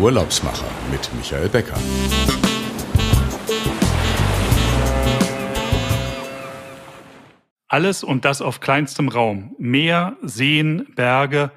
Urlaubsmacher mit Michael Becker. Alles und das auf kleinstem Raum. Meer, Seen, Berge,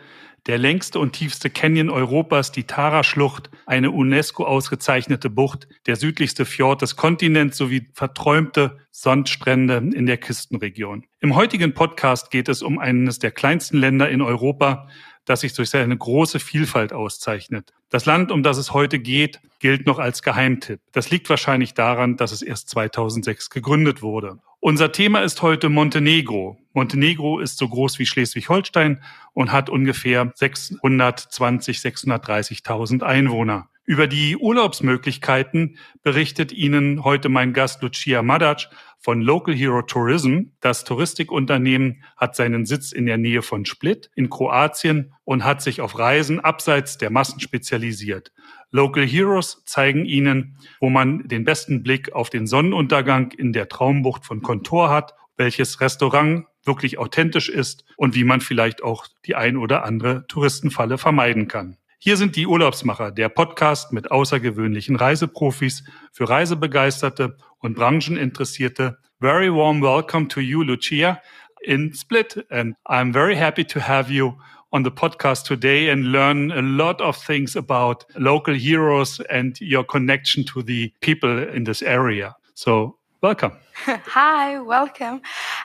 der längste und tiefste Canyon Europas, die Tara-Schlucht, eine UNESCO ausgezeichnete Bucht, der südlichste Fjord des Kontinents sowie verträumte Sandstrände in der Küstenregion. Im heutigen Podcast geht es um eines der kleinsten Länder in Europa, das sich durch seine große Vielfalt auszeichnet. Das Land, um das es heute geht, gilt noch als Geheimtipp. Das liegt wahrscheinlich daran, dass es erst 2006 gegründet wurde. Unser Thema ist heute Montenegro. Montenegro ist so groß wie Schleswig-Holstein und hat ungefähr 620, 630.000 Einwohner. Über die Urlaubsmöglichkeiten berichtet Ihnen heute mein Gast Lucia Madac von Local Hero Tourism. Das Touristikunternehmen hat seinen Sitz in der Nähe von Split in Kroatien und hat sich auf Reisen abseits der Massen spezialisiert. Local Heroes zeigen Ihnen, wo man den besten Blick auf den Sonnenuntergang in der Traumbucht von Kontor hat, welches Restaurant wirklich authentisch ist und wie man vielleicht auch die ein oder andere Touristenfalle vermeiden kann. Hier sind die Urlaubsmacher, der Podcast mit außergewöhnlichen Reiseprofis für Reisebegeisterte und Brancheninteressierte. Very warm welcome to you, Lucia, in Split. And I'm very happy to have you on the podcast today and learn a lot of things about local heroes and your connection to the people in this area. So welcome. Hi, welcome.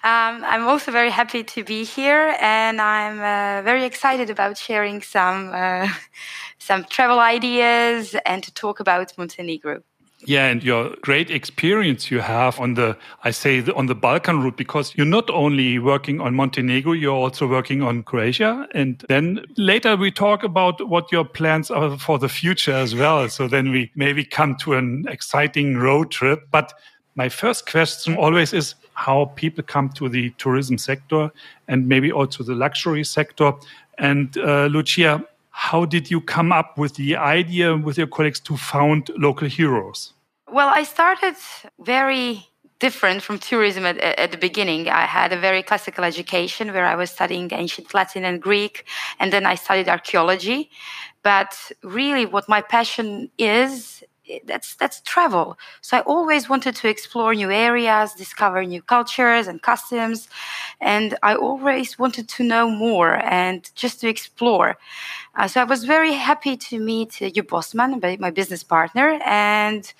Um, I'm also very happy to be here, and I'm uh, very excited about sharing some uh, some travel ideas and to talk about Montenegro. Yeah, and your great experience you have on the, I say, the, on the Balkan route, because you're not only working on Montenegro, you're also working on Croatia. And then later we talk about what your plans are for the future as well. So then we maybe come to an exciting road trip. But my first question always is how people come to the tourism sector and maybe also the luxury sector. And uh, Lucija, how did you come up with the idea with your colleagues to found local heroes? Well, I started very different from tourism at, at, the beginning. I had a very classical education where I was studying ancient Latin and Greek, and then I studied archaeology. But really, what my passion is that's that's travel. So I always wanted to explore new areas, discover new cultures and customs, and I always wanted to know more and just to explore. Uh, so I was very happy to meet uh, Bosman, my business partner, and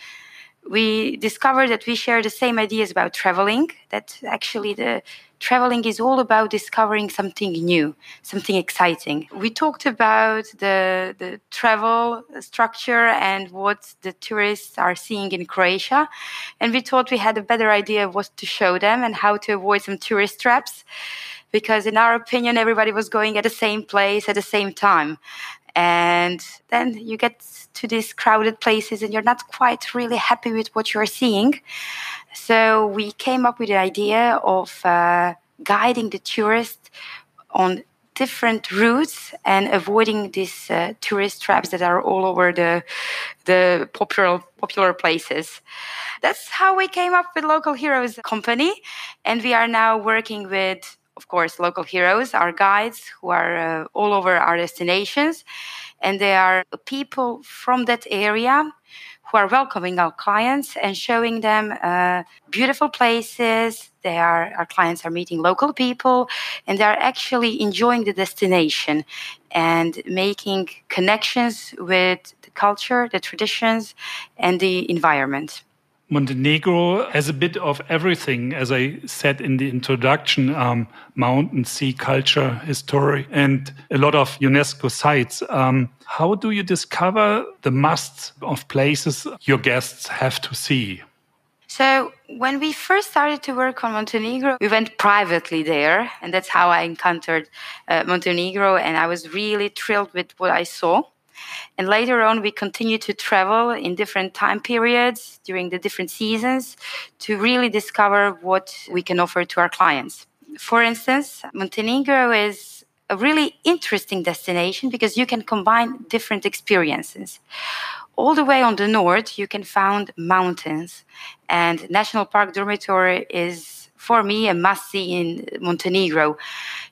we discovered that we share the same ideas about traveling. That actually the traveling is all about discovering something new, something exciting. We talked about the, the travel structure and what the tourists are seeing in Croatia. And we thought we had a better idea of what to show them and how to avoid some tourist traps. Because, in our opinion, everybody was going at the same place at the same time. And then you get to these crowded places and you're not quite really happy with what you're seeing. So we came up with the idea of uh, guiding the tourists on different routes and avoiding these uh, tourist traps that are all over the the popular popular places. That's how we came up with Local Heroes Company, and we are now working with, of course, local heroes, our guides who are uh, all over our destinations, and they are people from that area who are welcoming our clients and showing them uh, beautiful places. They are our clients are meeting local people, and they are actually enjoying the destination and making connections with the culture, the traditions, and the environment. Montenegro has a bit of everything, as I said in the introduction um, mountain, sea, culture, history, and a lot of UNESCO sites. Um, how do you discover the musts of places your guests have to see? So, when we first started to work on Montenegro, we went privately there, and that's how I encountered uh, Montenegro, and I was really thrilled with what I saw. And later on, we continue to travel in different time periods during the different seasons to really discover what we can offer to our clients. For instance, Montenegro is a really interesting destination because you can combine different experiences. All the way on the north, you can find mountains, and National Park Durmitor is for me a must see in Montenegro.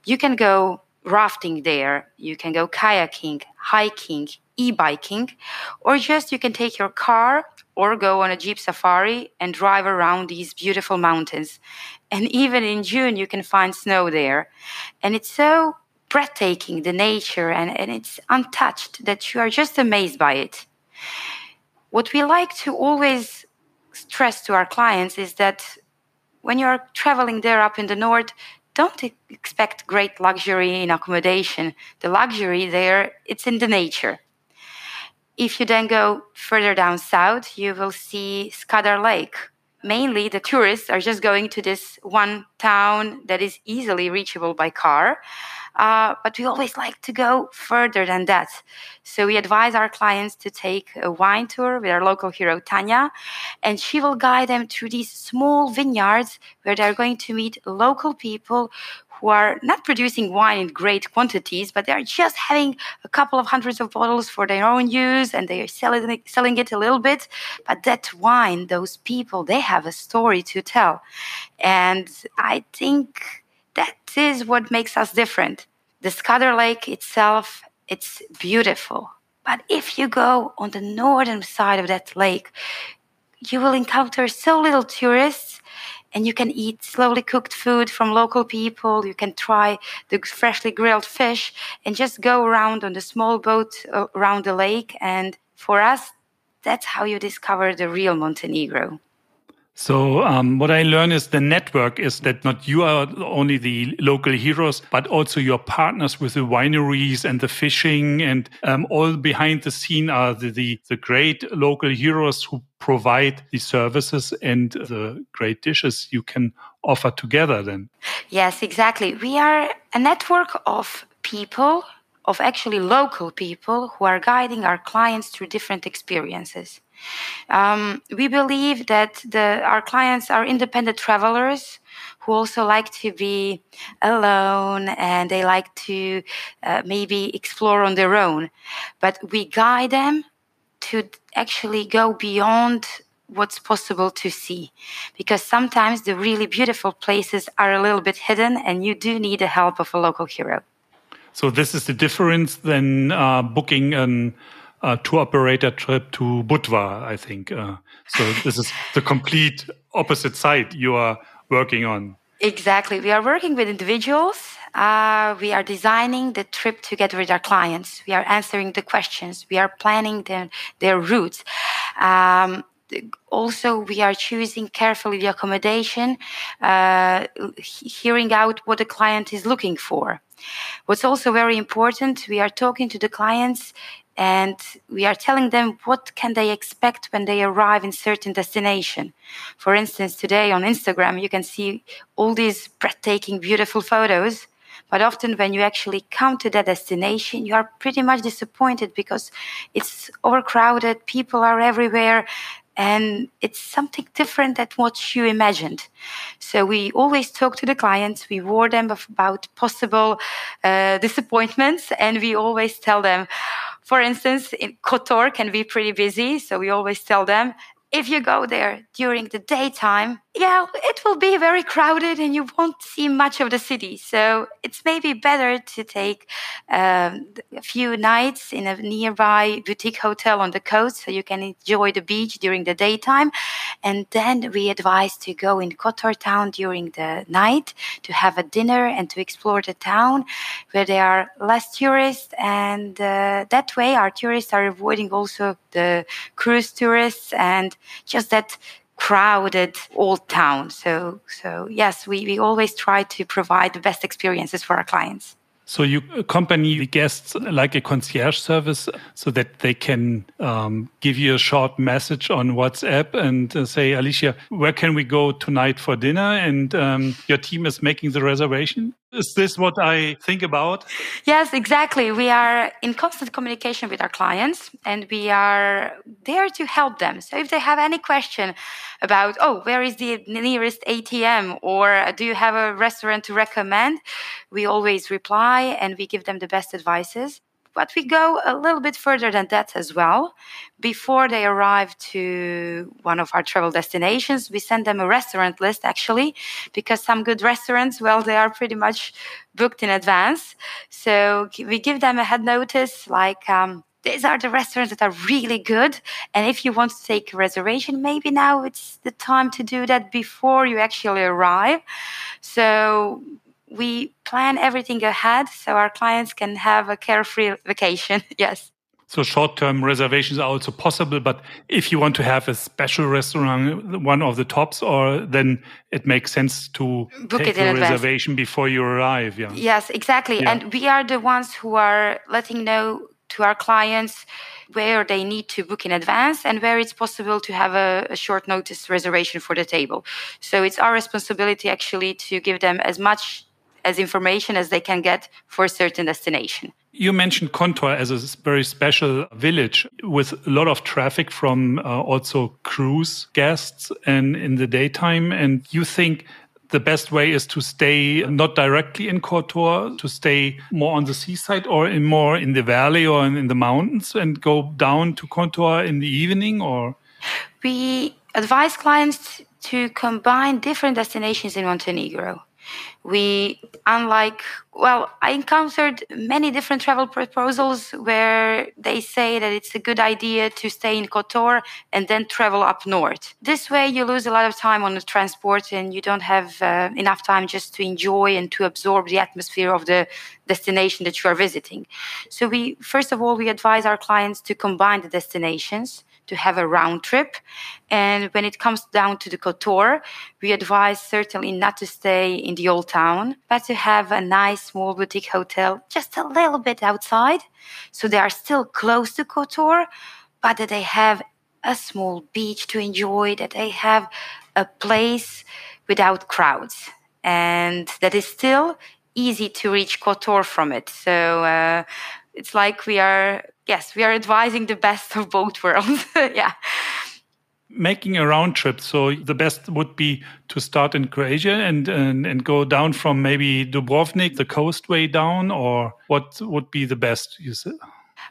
You can go rafting there, you can go kayaking, hiking, e biking, or just you can take your car or go on a Jeep safari and drive around these beautiful mountains. And even in June, you can find snow there. And it's so breathtaking, the nature, and, and it's untouched that you are just amazed by it. What we like to always stress to our clients is that when you're traveling there up in the north, don't expect great luxury in accommodation. The luxury there, it's in the nature. If you then go further down south, you will see Skadar Lake. Mainly, the tourists are just going to this one town that is easily reachable by car. Uh, but we always like to go further than that. So we advise our clients to take a wine tour with our local hero, Tanya, and she will guide them through these small vineyards where they're going to meet local people who are not producing wine in great quantities, but they're just having a couple of hundreds of bottles for their own use and they're selling, selling it a little bit. But that wine, those people, they have a story to tell. And I think that is what makes us different. The Skadar Lake itself, it's beautiful. But if you go on the northern side of that lake, you will encounter so little tourists and you can eat slowly cooked food from local people. You can try the freshly grilled fish and just go around on the small boat uh, around the lake. And for us, that's how you discover the real Montenegro. So um, what I learned is the network is that not you are only the local heroes, but also your partners with the wineries and the fishing and um, all behind the scene are the, the, the great local heroes who provide the services and the great dishes you can offer together then. Yes, exactly. We are a network of people of actually local people who are guiding our clients through different experiences. Um, we believe that the, our clients are independent travelers who also like to be alone and they like to uh, maybe explore on their own. But we guide them to actually go beyond what's possible to see because sometimes the really beautiful places are a little bit hidden and you do need the help of a local hero. So, this is the difference than uh, booking an uh, tour operator trip to Budva, I think. Uh, so this is the complete opposite side you are working on. Exactly. We are working with individuals. Uh, we are designing the trip together with our clients. We are answering the questions. We are planning their, their routes. Um, also, we are choosing carefully the accommodation, uh, hearing out what the client is looking for. What's also very important, we are talking to the clients and we are telling them what can they expect when they arrive in certain destination for instance today on instagram you can see all these breathtaking beautiful photos but often when you actually come to that destination you are pretty much disappointed because it's overcrowded people are everywhere and it's something different than what you imagined. So we always talk to the clients, we warn them about possible uh, disappointments, and we always tell them, for instance, in Kotor can be pretty busy. So we always tell them if you go there during the daytime, yeah, it will be very crowded and you won't see much of the city. So it's maybe better to take um, a few nights in a nearby boutique hotel on the coast so you can enjoy the beach during the daytime. And then we advise to go in Kotor town during the night to have a dinner and to explore the town where there are less tourists. And uh, that way, our tourists are avoiding also the cruise tourists and just that crowded old town. So, so yes, we, we always try to provide the best experiences for our clients. So you accompany the guests like a concierge service so that they can um, give you a short message on WhatsApp and uh, say, Alicia, where can we go tonight for dinner? And um, your team is making the reservation. Is this what I think about? Yes, exactly. We are in constant communication with our clients and we are there to help them. So if they have any question about, oh, where is the nearest ATM or do you have a restaurant to recommend, we always reply and we give them the best advices but we go a little bit further than that as well. Before they arrive to one of our travel destinations, we send them a restaurant list actually, because some good restaurants, well, they are pretty much booked in advance. So we give them a head notice like, um, these are the restaurants that are really good. And if you want to take a reservation, maybe now it's the time to do that before you actually arrive. So we plan everything ahead so our clients can have a carefree vacation. yes. So short-term reservations are also possible, but if you want to have a special restaurant, one of the tops, or then it makes sense to Book take a reservation before you arrive. Yeah. Yes, exactly. Yeah. And we are the ones who are letting know to our clients where they need to book in advance and where it's possible to have a, a, short notice reservation for the table. So it's our responsibility actually to give them as much as information as they can get for a certain destination. You mentioned Kotor as a very special village with a lot of traffic from uh, also cruise guests and in the daytime. And you think the best way is to stay not directly in Kotor, to stay more on the seaside or in more in the valley or in, in the mountains and go down to Kotor in the evening or? We advise clients to combine different destinations in Montenegro we unlike well i encountered many different travel proposals where they say that it's a good idea to stay in kotor and then travel up north. This way you lose a lot of time on the transport and you don't have uh, enough time just to enjoy and to absorb the atmosphere of the destination that you are visiting. So we first of all we advise our clients to combine the destinations to have a round trip. And when it comes down to the Kotor, we advise certainly not to stay in the old town, but to have a nice small boutique hotel just a little bit outside. So they are still close to Kotor, but that they have a small beach to enjoy, that they have a place without crowds. And that is still easy to reach Kotor from it. So uh, it's like we are yes, we are advising the best of both worlds. yeah. Making a round trip. So the best would be to start in Croatia and, and, and go down from maybe Dubrovnik, the coast way down, or what would be the best, you said?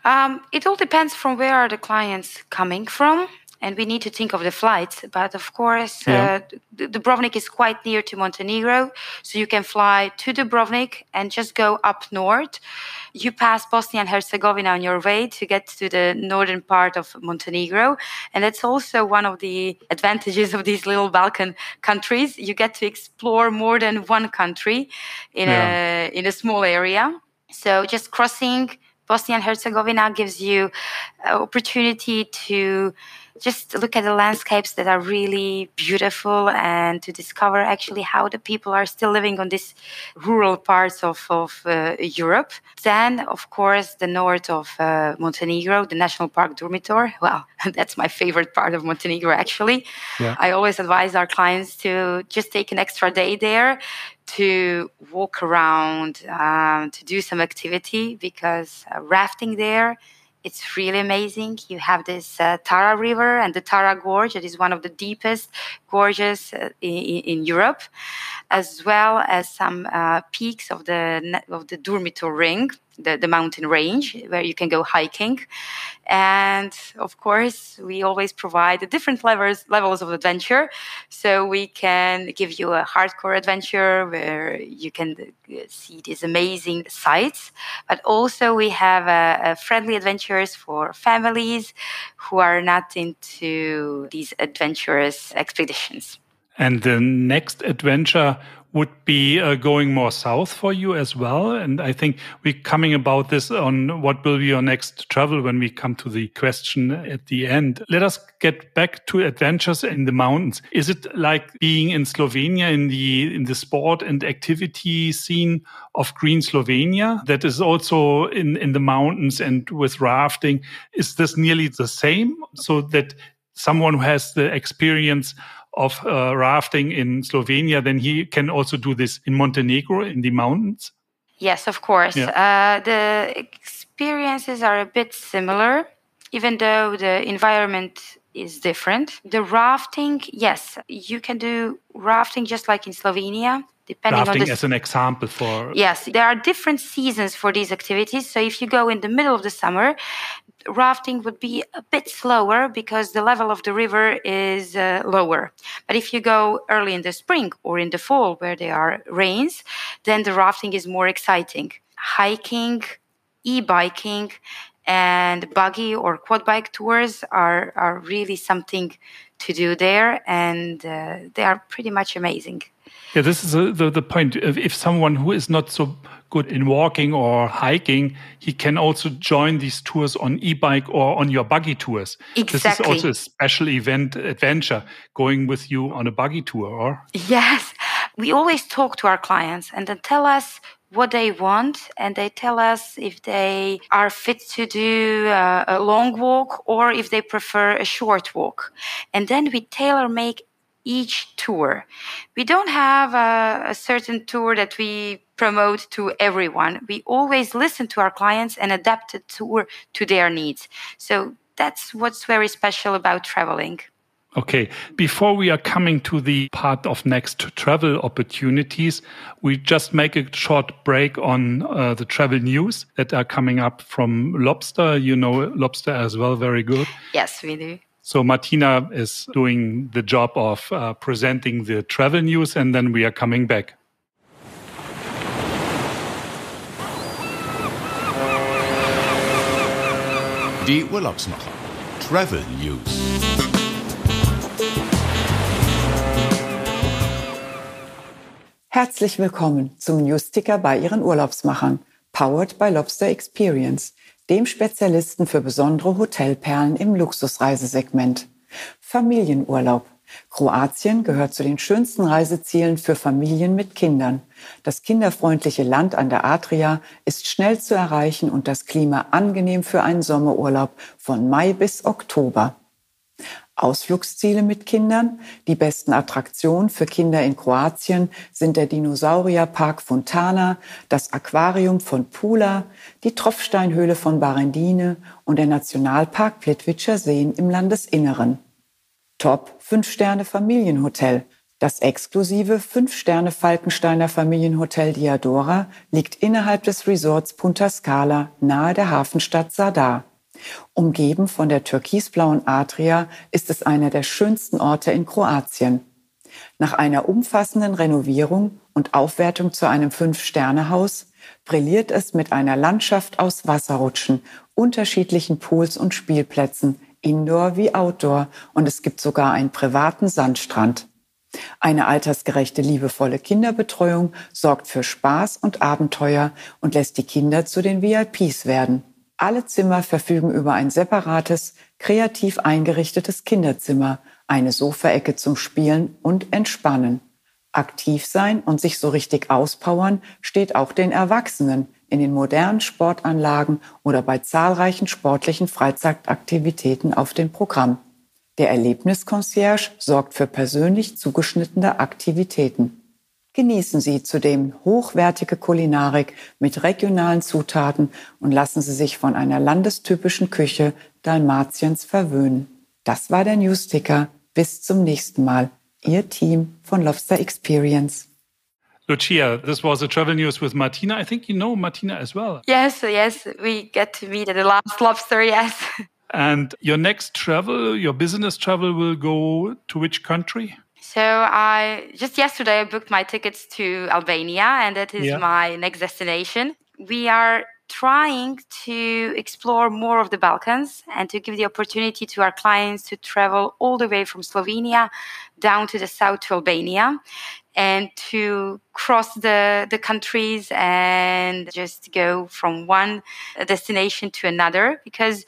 Um, it all depends from where are the clients coming from and we need to think of the flights. But of course, yeah. uh, Dubrovnik is quite near to Montenegro, so you can fly to Dubrovnik and just go up north. You pass Bosnia and Herzegovina on your way to get to the northern part of Montenegro, and that's also one of the advantages of these little Balkan countries. You get to explore more than one country in yeah. a in a small area. So just crossing Bosnia and Herzegovina gives you opportunity to just look at the landscapes that are really beautiful and to discover actually how the people are still living on these rural parts of, of uh, Europe. Then, of course, the north of uh, Montenegro, the National Park Durmitor. Well, that's my favorite part of Montenegro, actually. Yeah. I always advise our clients to just take an extra day there to walk around, um, to do some activity because uh, rafting there it's really amazing. You have this uh, Tara River and the Tara Gorge, that is one of the deepest gorges uh, in, in, Europe, as well as some uh, peaks of the of the Durmitor Ring, the, the mountain range where you can go hiking. And of course, we always provide different levels, levels of adventure. So we can give you a hardcore adventure where you can uh, see these amazing sights, but also we have a, a friendly adventures for families who are not into these adventurous expeditions. And the next adventure would be uh, going more south for you as well. And I think we're coming about this on what will be your next travel when we come to the question at the end. Let us get back to adventures in the mountains. Is it like being in Slovenia in the in the sport and activity scene of Green Slovenia that is also in in the mountains and with rafting? Is this nearly the same? So that someone who has the experience of uh, rafting in Slovenia, then he can also do this in Montenegro in the mountains? Yes, of course. Yeah. Uh, the experiences are a bit similar, even though the environment is different. The rafting, yes, you can do rafting just like in Slovenia. depending Rafting on the rafting as an example for Yes, there are different seasons for these activities. So if you go in the middle of the summer, rafting would be a bit slower because the level of the river is uh, lower. But if you go early in the spring or in the fall where there are rains, then the rafting is more exciting. Hiking, e-biking, and buggy or quad bike tours are, are really something to do there, and uh, they are pretty much amazing. Yeah, this is a, the, the point. If, if someone who is not so good in walking or hiking, he can also join these tours on e-bike or on your buggy tours. Exactly. This is also a special event adventure going with you on a buggy tour, or? Yes. We always talk to our clients and then tell us what they want and they tell us if they are fit to do uh, a long walk or if they prefer a short walk. And then we tailor make each tour. We don't have a, a, certain tour that we promote to everyone. We always listen to our clients and adapt the tour to their needs. So that's what's very special about traveling. Okay, before we are coming to the part of next travel opportunities, we just make a short break on uh, the travel news that are coming up from Lobster. You know Lobster as well, very good. Yes, we do. So Martina is doing the job of uh, presenting the travel news, and then we are coming back. Die Urlaubsmacher. Travel News. Herzlich willkommen zum Newsticker bei Ihren Urlaubsmachern, powered by Lobster Experience, dem Spezialisten für besondere Hotelperlen im Luxusreisesegment. Familienurlaub. Kroatien gehört zu den schönsten Reisezielen für Familien mit Kindern. Das kinderfreundliche Land an der Adria ist schnell zu erreichen und das Klima angenehm für einen Sommerurlaub von Mai bis Oktober. Ausflugsziele mit Kindern. Die besten Attraktionen für Kinder in Kroatien sind der Dinosaurierpark Fontana, das Aquarium von Pula, die Tropfsteinhöhle von Barendine und der Nationalpark Plitvicer Seen im Landesinneren. Top 5 Sterne Familienhotel. Das exklusive 5 Sterne Falkensteiner Familienhotel Diadora liegt innerhalb des Resorts Punta Scala nahe der Hafenstadt Sadar. Umgeben von der türkisblauen Adria ist es einer der schönsten Orte in Kroatien. Nach einer umfassenden Renovierung und Aufwertung zu einem Fünf-Sterne-Haus brilliert es mit einer Landschaft aus Wasserrutschen, unterschiedlichen Pools und Spielplätzen, Indoor wie Outdoor, und es gibt sogar einen privaten Sandstrand. Eine altersgerechte, liebevolle Kinderbetreuung sorgt für Spaß und Abenteuer und lässt die Kinder zu den VIPs werden. Alle Zimmer verfügen über ein separates, kreativ eingerichtetes Kinderzimmer, eine Sofaecke zum Spielen und Entspannen. Aktiv sein und sich so richtig auspowern steht auch den Erwachsenen in den modernen Sportanlagen oder bei zahlreichen sportlichen Freizeitaktivitäten auf dem Programm. Der Erlebnisconcierge sorgt für persönlich zugeschnittene Aktivitäten. Genießen Sie zudem hochwertige Kulinarik mit regionalen Zutaten und lassen Sie sich von einer landestypischen Küche Dalmatiens verwöhnen. Das war der Newsticker. Bis zum nächsten Mal. Ihr Team von Lobster Experience. Lucia, this was a travel news with Martina. I think you know Martina as well. Yes, yes, we get to meet at the last lobster, yes. And your next travel, your business travel, will go to which country? So I just yesterday I booked my tickets to Albania, and that is Yeah. my next destination. We are trying to explore more of the Balkans and to give the opportunity to our clients to travel all the way from Slovenia down to the south to Albania and to cross the, the countries and just go from one destination to another because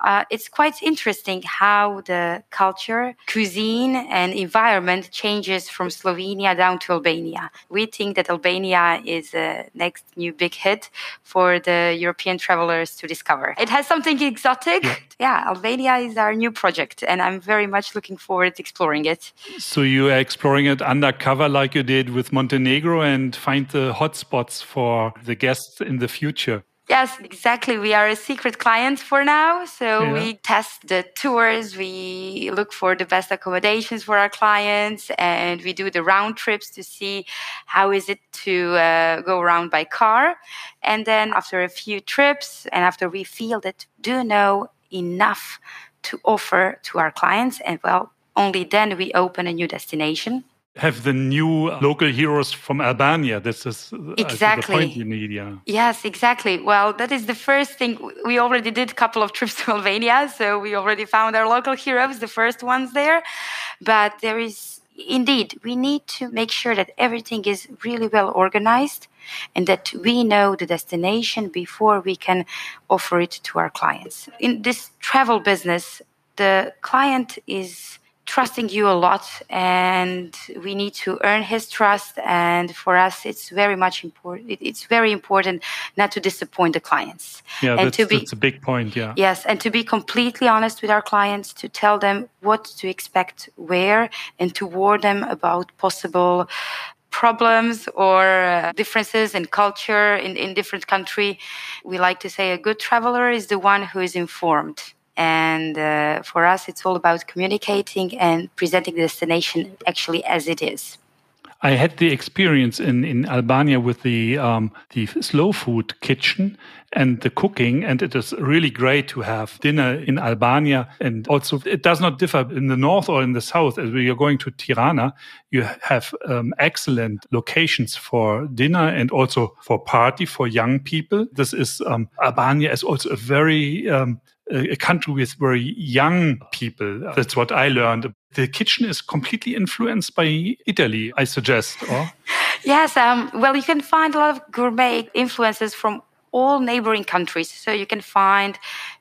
uh, it's quite interesting how the culture, cuisine, and environment changes from Slovenia down to Albania. We think that Albania is a next new big hit for the European travelers to discover. It has something exotic. Yeah. Albania is our new project, and I'm very much looking forward to exploring it. So you are exploring it undercover like you did with Montenegro and find the hotspots for the guests in the future. Yes, exactly. We are a secret client for now. So yeah. we test the tours, we look for the best accommodations for our clients, and we do the round trips to see how is it to uh, go around by car. And then after a few trips, and after we feel that do know enough to offer to our clients, and well, only then we open a new destination have the new local heroes from Albania. This is exactly the point you need, yeah. Yes, exactly. Well, that is the first thing. We already did a couple of trips to Albania, so we already found our local heroes, the first ones there. But there is indeed, we need to make sure that everything is really well organized and that we know the destination before we can offer it to our clients. In this travel business, the client is trusting you a lot and we need to earn his trust and for us it's very much important it's very important not to disappoint the clients. Yeah and that's, to be, that's a big point yeah. Yes and to be completely honest with our clients to tell them what to expect where and to warn them about possible problems or uh, differences in culture in, in different country. We like to say a good traveler is the one who is informed and uh, for us, it's all about communicating and presenting the destination actually as it is. I had the experience in, in Albania with the um, the slow food kitchen and the cooking, and it is really great to have dinner in Albania. And also, it does not differ in the north or in the south. As we are going to Tirana, you have um, excellent locations for dinner and also for party for young people. This is um, Albania is also a very um, a country with very young people. That's what I learned. The kitchen is completely influenced by Italy, I suggest. Or? yes, um, well, you can find a lot of gourmet influences from all neighboring countries. So you can find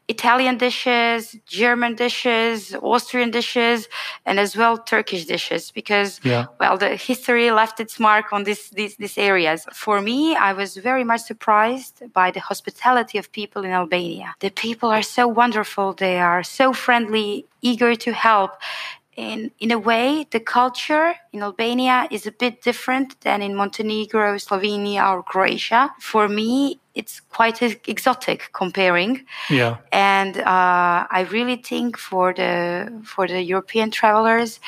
Italian dishes, German dishes, Austrian dishes, and as well Turkish dishes because yeah. well the history left its mark on this, these these areas. For me, I was very much surprised by the hospitality of people in Albania. The people are so wonderful, they are so friendly, eager to help, in in a way the culture in Albania is a bit different than in Montenegro, Slovenia or Croatia. For me, it's quite exotic comparing. Yeah. And uh, I really think for the for the European travelers,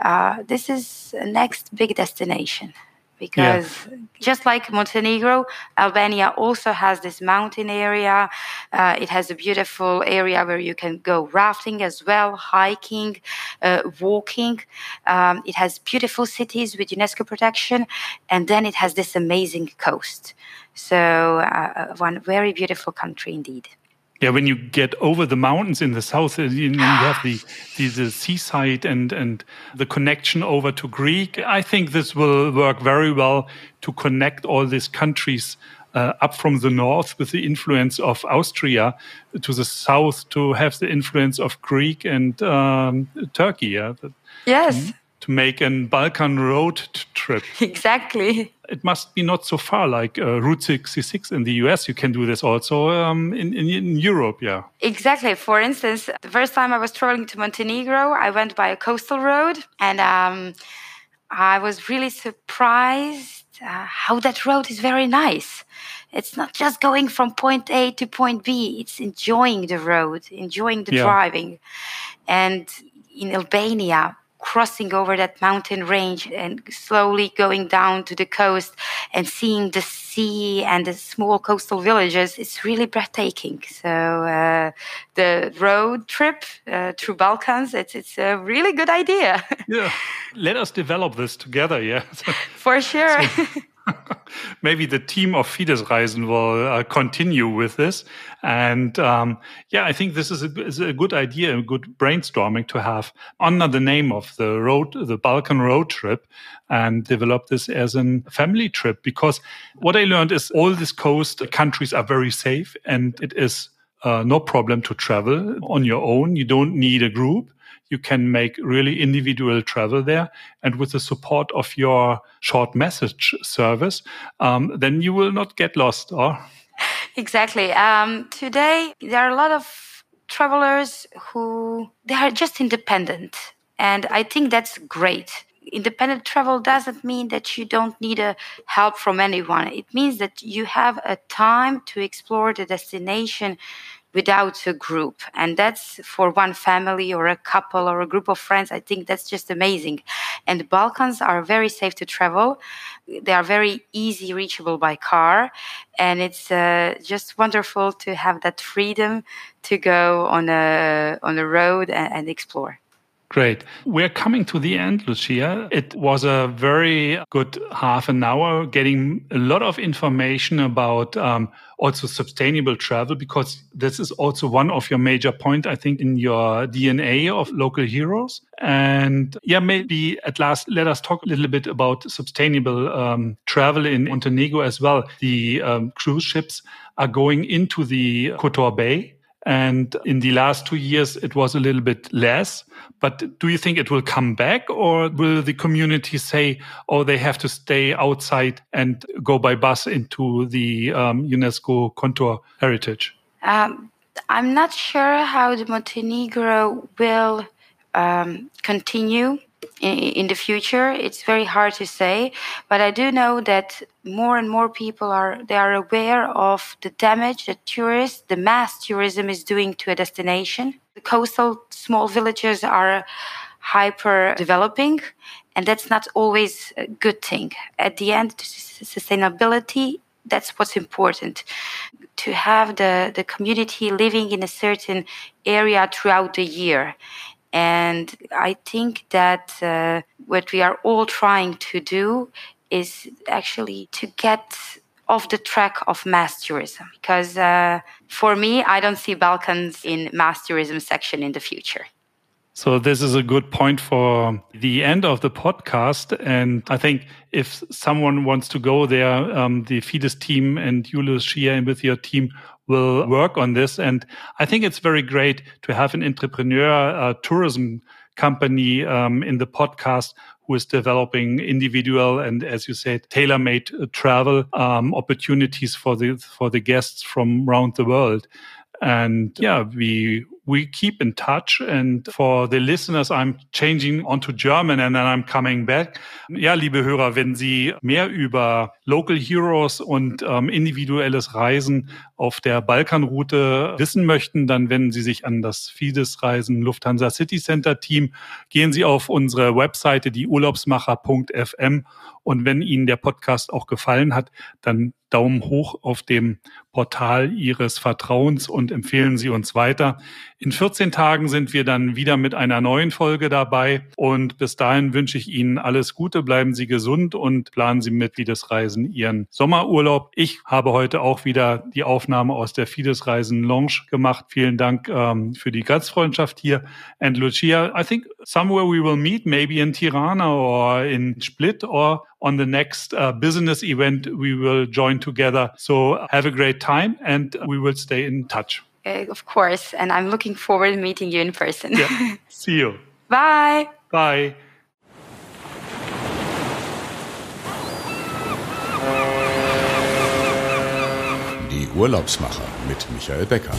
uh, this is the next big destination because yeah. just like Montenegro, Albania also has this mountain area. Uh, it has a beautiful area where you can go rafting as well, hiking, uh, walking. Um, it has beautiful cities with UNESCO protection, and then it has this amazing coast. So, uh, one very beautiful country indeed. Yeah, when you get over the mountains in the south, uh, you, have the, the, the seaside and and the connection over to Greek. I think this will work very well to connect all these countries uh, up from the north with the influence of Austria to the south to have the influence of Greek and um, Turkey. Yeah? Yes to make a Balkan road trip. Exactly. It must be not so far like uh, Route 66 in the US. You can do this also um, in, in, in, Europe, yeah. Exactly. For instance, the first time I was traveling to Montenegro, I went by a coastal road and um, I was really surprised uh, how that road is very nice. It's not just going from point A to point B, it's enjoying the road, enjoying the yeah. driving. And in Albania, crossing over that mountain range and slowly going down to the coast and seeing the sea and the small coastal villages it's really breathtaking. So uh, the road trip uh, through balkans it's it's a really good idea. Yeah. Let us develop this together yeah. For sure. So maybe the team of Fides-Reisen will uh, continue with this. And um, yeah, I think this is a, is a, good idea, a good brainstorming to have under the name of the road, the Balkan road trip, and develop this as a family trip. Because what I learned is all these coast countries are very safe, and it is uh, no problem to travel on your own. You don't need a group you can make really individual travel there. And with the support of your short message service, um, then you will not get lost. Or exactly. Um, today there are a lot of travelers who they are just independent, and I think that's great. independent travel doesn't mean that you don't need a help from anyone. It means that you have a time to explore the destination without a group. And that's for one family or a couple or a group of friends. I think that's just amazing. And the Balkans are very safe to travel. They are very easy reachable by car. And it's uh, just wonderful to have that freedom to go on a, on a road and, and explore. Great. We're coming to the end, Lucija. It was a very good half an hour getting a lot of information about um, also sustainable travel, because this is also one of your major points, I think, in your DNA of local heroes. And yeah, maybe at last, let us talk a little bit about sustainable um, travel in Montenegro as well. The um, cruise ships are going into the Kotor Bay and in the last two years, it was a little bit less. But do you think it will come back or will the community say, oh, they have to stay outside and go by bus into the um, UNESCO Kotor heritage? Um, I'm not sure how the Montenegro will um, continue in, the future. It's very hard to say, but I do know that more and more people are they are aware of the damage that tourists, the mass tourism, is doing to a destination. The coastal small villages are hyper developing, and that's not always a good thing. At the end, sustainability that's what's important to have the, the community living in a certain area throughout the year and I think that uh, what we are all trying to do is actually to get off the track of mass tourism. Because uh, for me, I don't see Balkans in mass tourism section in the future. So this is a good point for the end of the podcast. And I think if someone wants to go there, um, the Fides team and Julius Shia with your team will work on this. And I think it's very great to have an entrepreneur uh, tourism company um, in the podcast who is developing individual and, as you said, tailor-made uh, travel um, opportunities for the for the guests from around the world. And yeah, we we keep in touch. And for the listeners, I'm changing onto German and then I'm coming back. Ja, liebe Hörer, wenn Sie mehr über Local Heroes und ähm, individuelles Reisen auf der Balkanroute wissen möchten, dann wenden Sie sich an das Fides Reisen Lufthansa City Center Team. Gehen Sie auf unsere Webseite, die urlaubsmacher.fm. Und wenn Ihnen der Podcast auch gefallen hat, dann Daumen hoch auf dem Portal Ihres Vertrauens und empfehlen Sie uns weiter. In 14 Tagen sind wir dann wieder mit einer neuen Folge dabei. Und bis dahin wünsche ich Ihnen alles Gute, bleiben Sie gesund und planen Sie mit Fides Reisen Ihren Sommerurlaub. Ich habe heute auch wieder die Aufnahme aus der Fides Reisen Lounge gemacht. Vielen Dank ähm, für die Gastfreundschaft hier. And Lucia, I think somewhere we will meet, maybe in Tirana or in Split or on the next uh, business event we will join together. So have a great time and we will stay in touch. Uh, of course. And I'm looking forward to meeting you in person. Yeah. See you. Bye. Bye. Die Urlaubsmacher mit Michael Becker.